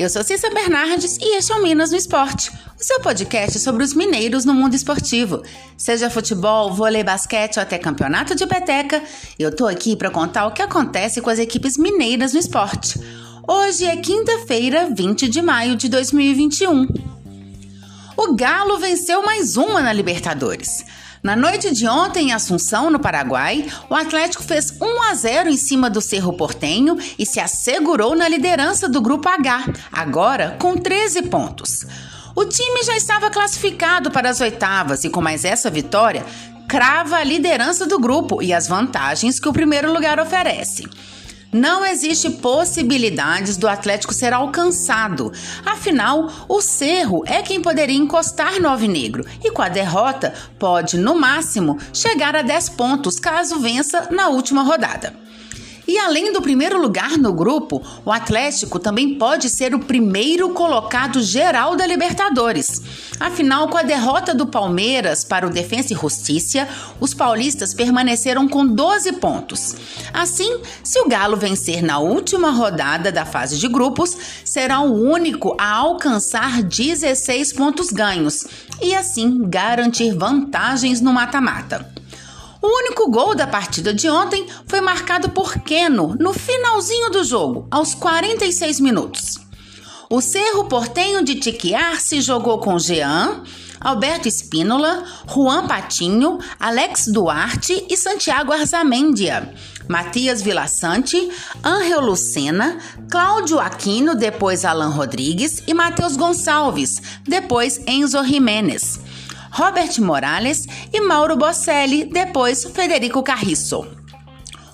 Eu sou Cissa Bernardes e este é o Minas no Esporte, o seu podcast sobre os mineiros no mundo esportivo. Seja futebol, vôlei, basquete ou até campeonato de peteca, eu tô aqui para contar o que acontece com as equipes mineiras no esporte. Hoje é quinta-feira, 20 de maio de 2021. O Galo venceu mais uma na Libertadores. Na noite de ontem, em Assunção, no Paraguai, o Atlético fez 1 a 0 em cima do Cerro Portenho e se assegurou na liderança do Grupo H, agora com 13 pontos. O time já estava classificado para as oitavas e, com mais essa vitória, crava a liderança do grupo e as vantagens que o primeiro lugar oferece. Não existe possibilidades do Atlético ser alcançado. Afinal, o Cerro é quem poderia encostar no Alvinegro e com a derrota pode, no máximo, chegar a 10 pontos caso vença na última rodada. E além do primeiro lugar no grupo, o Atlético também pode ser o primeiro colocado geral da Libertadores. Afinal, com a derrota do Palmeiras para o Defensa e Justiça, os paulistas permaneceram com 12 pontos. Assim, se o Galo vencer na última rodada da fase de grupos, será o único a alcançar 16 pontos ganhos e assim garantir vantagens no mata-mata. O único gol da partida de ontem foi marcado por Keno no finalzinho do jogo, aos 46 minutos. O Cerro Portenho de Tiquiar se jogou com Jean, Alberto Espínola, Juan Patinho, Alex Duarte e Santiago Arzamendia. Matias Vilaçante, Angel Lucena, Cláudio Aquino, depois Alan Rodrigues e Matheus Gonçalves, depois Enzo Jimenez. Robert Morales e Mauro Bocelli, depois Federico Carriço.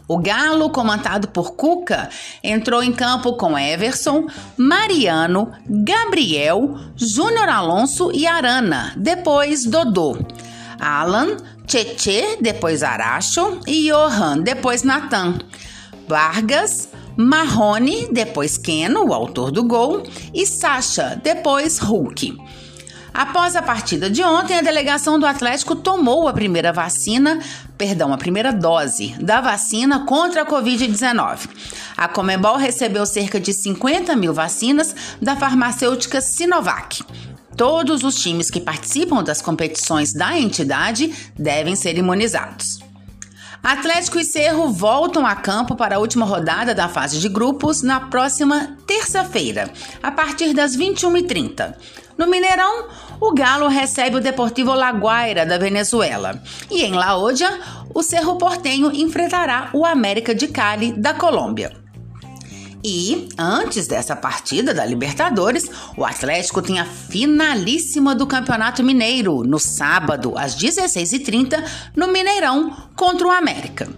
O Galo, comandado por Cuca, entrou em campo com Everson, Mariano, Gabriel, Júnior Alonso e Arana, depois Dodô. Alan, Tietê, depois Aracho e Johan, depois Natan. Vargas, Marrone, depois Keno, o autor do gol, e Sacha, depois Hulk. Após a partida de ontem, a delegação do Atlético tomou a primeira vacina, perdão, a primeira dose da vacina contra a Covid-19. A Comebol recebeu cerca de 50 mil vacinas da farmacêutica Sinovac. Todos os times que participam das competições da entidade devem ser imunizados. Atlético e Cerro voltam a campo para a última rodada da fase de grupos na próxima terça-feira, a partir das 21h30. No Mineirão, o Galo recebe o Deportivo Laguaira da Venezuela. E em La Odia, o Cerro Portenho enfrentará o América de Cali da Colômbia. E, antes dessa partida da Libertadores, o Atlético tem a finalíssima do Campeonato Mineiro, no sábado, às 16h30, no Mineirão, contra o América.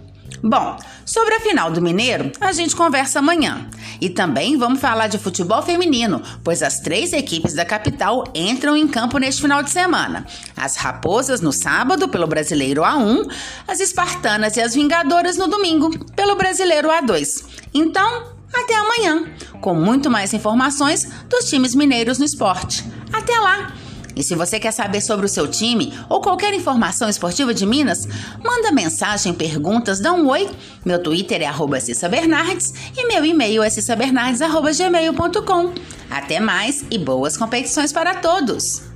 Bom, sobre a final do Mineiro, a gente conversa amanhã. E também vamos falar de futebol feminino, pois as três equipes da capital entram em campo neste final de semana. As Raposas no sábado, pelo Brasileiro A1, as Espartanas e as Vingadoras no domingo, pelo Brasileiro A2. Então, até amanhã, com muito mais informações dos times mineiros no esporte. Até lá! E se você quer saber sobre o seu time ou qualquer informação esportiva de Minas, manda mensagem, perguntas, dá um oi. Meu Twitter é arroba e meu e-mail é cissabernardes.gmail.com. Até mais e boas competições para todos!